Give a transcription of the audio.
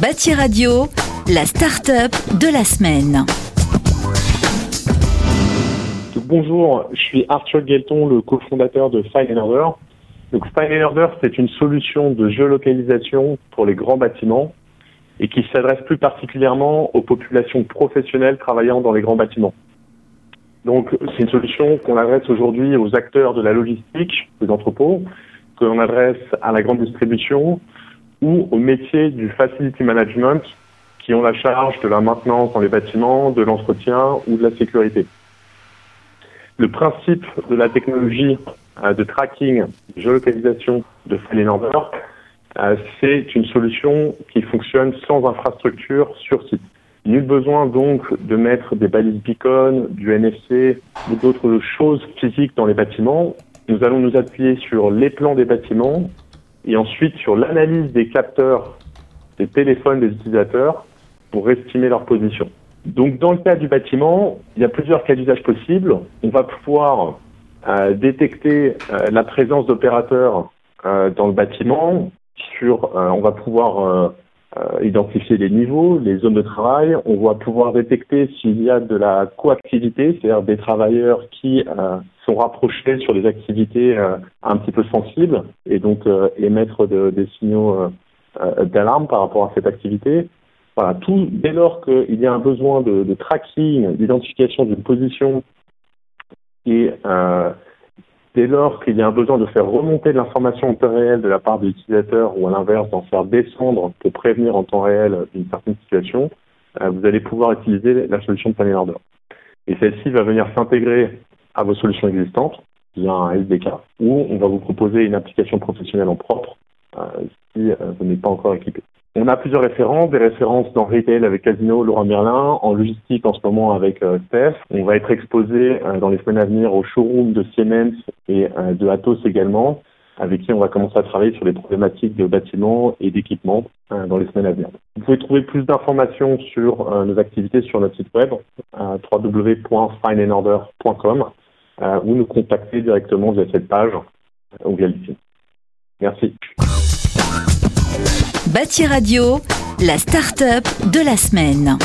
Bâti Radio, la start-up de la semaine. Bonjour, je suis Arthur Guelton, le cofondateur de Fine Order. Donc Order, c'est une solution de géolocalisation pour les grands bâtiments et qui s'adresse plus particulièrement aux populations professionnelles travaillant dans les grands bâtiments. Donc c'est une solution qu'on adresse aujourd'hui aux acteurs de la logistique, des entrepôts, qu'on adresse à la grande distribution, ou au métier du facility management qui ont la charge de la maintenance dans les bâtiments, de l'entretien ou de la sécurité. Le principe de la technologie euh, de tracking, de géolocalisation de Order, euh, c'est une solution qui fonctionne sans infrastructure sur site. Nul besoin donc de mettre des balises beacon, du NFC ou d'autres choses physiques dans les bâtiments. Nous allons nous appuyer sur les plans des bâtiments et ensuite sur l'analyse des capteurs des téléphones des utilisateurs pour estimer leur position. Donc dans le cas du bâtiment, il y a plusieurs cas d'usage possibles. On va pouvoir euh, détecter euh, la présence d'opérateurs euh, dans le bâtiment. Sur, on va pouvoir identifier les niveaux, les zones de travail. On va pouvoir détecter s'il y a de la coactivité, c'est-à-dire des travailleurs qui sont rapprochés sur des activités euh, un petit peu sensibles et donc euh, émettre des signaux euh, d'alarme par rapport à cette activité. Voilà, tout dès lors qu'il y a un besoin de, tracking, d'identification d'une position et dès lors qu'il y a un besoin de faire remonter de l'information en temps réel de la part de l'utilisateur ou à l'inverse d'en faire descendre pour prévenir en temps réel une certaine situation, vous allez pouvoir utiliser la solution de Panel Order. Et celle-ci va venir s'intégrer à vos solutions existantes via un SDK, ou on va vous proposer une application professionnelle en propre euh, si euh, vous n'êtes pas encore équipé. On a plusieurs références, des références dans retail avec Casino, Laurent Merlin, en logistique en ce moment avec euh, Steph. On va être exposé euh, dans les semaines à venir au showroom de Siemens et de Atos également, avec qui on va commencer à travailler sur les problématiques de bâtiments et d'équipement dans les semaines à venir. Vous pouvez trouver plus d'informations sur nos activités sur notre site web www.fineandorder.com euh, ou nous contacter directement via cette page euh, ou via LinkedIn. Merci. Bâti Radio, la start-up de la semaine.